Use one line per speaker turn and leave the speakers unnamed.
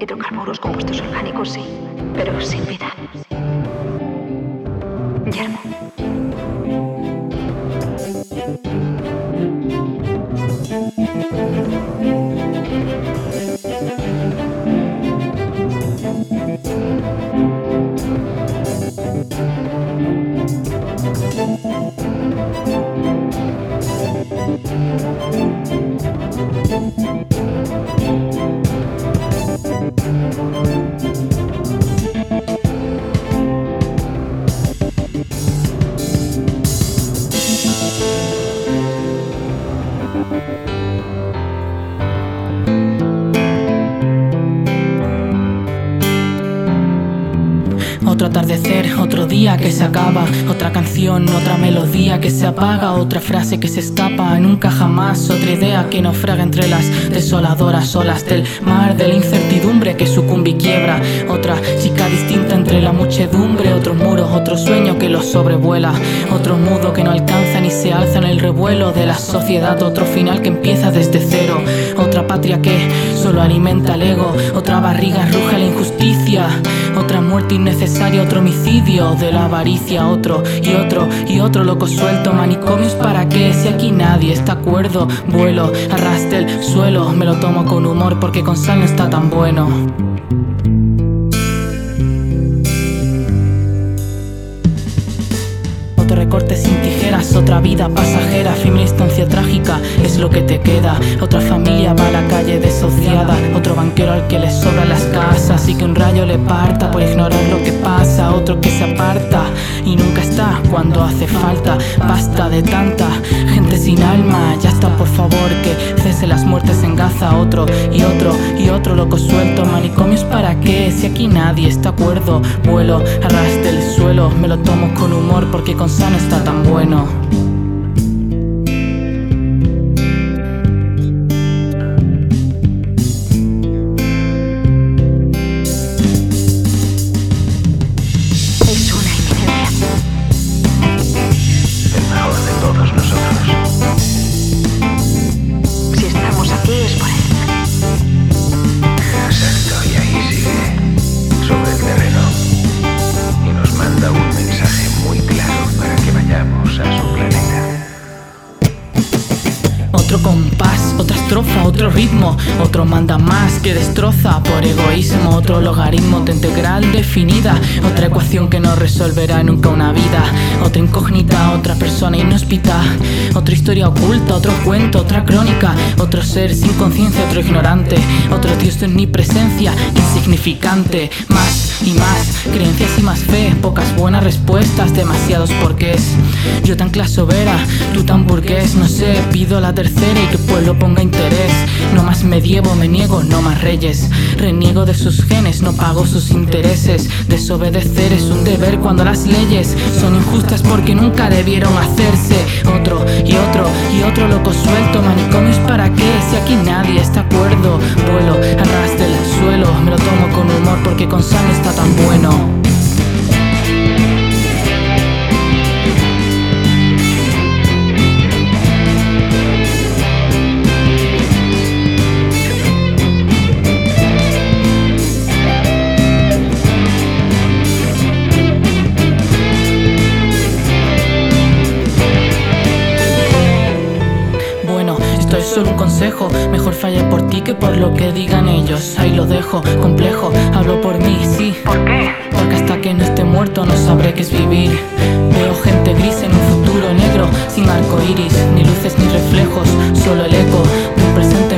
Hidrocarburos, compuestos orgánicos, sí, pero sin vida. Yermo.
Otro atardecer, otro día que se acaba, otra canción, otra melodía que se apaga, otra frase que se escapa, nunca jamás, otra idea que naufraga entre las desoladoras olas del mar, de la incertidumbre que sucumbe y quiebra, otra chica distinta entre la muchedumbre, otro muro, otro sueño que los sobrevuela, otro mudo que no alcanza ni se alza en el revuelo de la sociedad, otro final que empieza desde cero, otra patria que solo alimenta el ego, otra barriga otra muerte innecesaria otro homicidio de la avaricia, otro y otro y otro loco suelto. Manicomios para qué, si aquí nadie está acuerdo. Vuelo, arrastre el suelo, me lo tomo con humor porque con sal no está tan bueno. Sin tijeras, otra vida pasajera, una instancia trágica es lo que te queda. Otra familia va a la calle desociada, otro banquero al que le sobran las casas y que un rayo le parta por ignorar lo que pasa. Otro que se aparta y nunca está cuando hace falta. Basta de tanta gente sin alma, ya está por favor que cese las muertes en Gaza. Otro y otro y otro loco suelto, manicomios para qué si aquí nadie está acuerdo. Vuelo, arrastre el suelo, me lo tomo con humor porque con sano está tan bueno. Otro ritmo, otro manda más que destroza por egoísmo, otro logaritmo de integral definida, otra ecuación que no resolverá nunca una vida, otra incógnita, otra persona inhóspita, otra historia oculta, otro cuento, otra crónica, otro ser sin conciencia, otro ignorante, otro Dios en mi presencia, insignificante, más y más, creencias y más fe, pocas buenas respuestas, demasiados porqués. Yo tan clasovera, tú tan burgués, no sé, pido la tercera y que pueblo ponga interés. No más medievo, me niego, no más reyes. Reniego de sus genes, no pago sus intereses. Desobedecer es un deber cuando las leyes son injustas porque nunca debieron hacerse. Otro y otro y otro loco suelto, manicomios para qué si aquí nadie está acuerdo. Vuelo, arrastre el suelo, me lo tomo con humor porque con no está tan bueno. Solo un consejo. Mejor falle por ti que por lo que digan ellos. Ahí lo dejo, complejo. Hablo por mí, sí.
¿Por qué?
Porque hasta que no esté muerto no sabré qué es vivir. Veo gente gris en un futuro negro, sin arco iris, ni luces ni reflejos. Solo el eco de un presente